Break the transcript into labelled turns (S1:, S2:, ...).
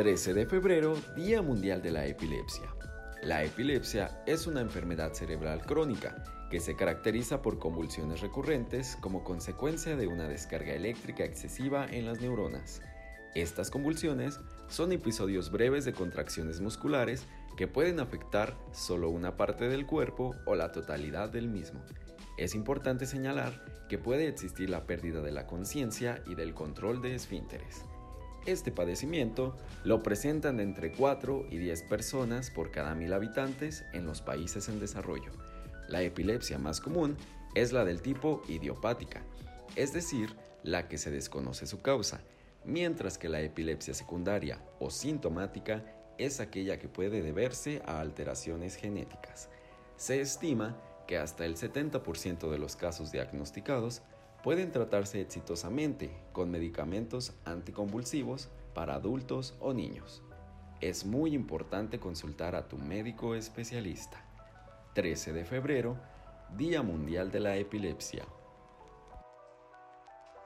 S1: 13 de febrero, Día Mundial de la Epilepsia. La epilepsia es una enfermedad cerebral crónica que se caracteriza por convulsiones recurrentes como consecuencia de una descarga eléctrica excesiva en las neuronas. Estas convulsiones son episodios breves de contracciones musculares que pueden afectar solo una parte del cuerpo o la totalidad del mismo. Es importante señalar que puede existir la pérdida de la conciencia y del control de esfínteres. Este padecimiento lo presentan entre 4 y 10 personas por cada mil habitantes en los países en desarrollo. La epilepsia más común es la del tipo idiopática, es decir, la que se desconoce su causa, mientras que la epilepsia secundaria o sintomática es aquella que puede deberse a alteraciones genéticas. Se estima que hasta el 70% de los casos diagnosticados pueden tratarse exitosamente con medicamentos anticonvulsivos para adultos o niños. Es muy importante consultar a tu médico especialista. 13 de febrero, Día Mundial de la Epilepsia.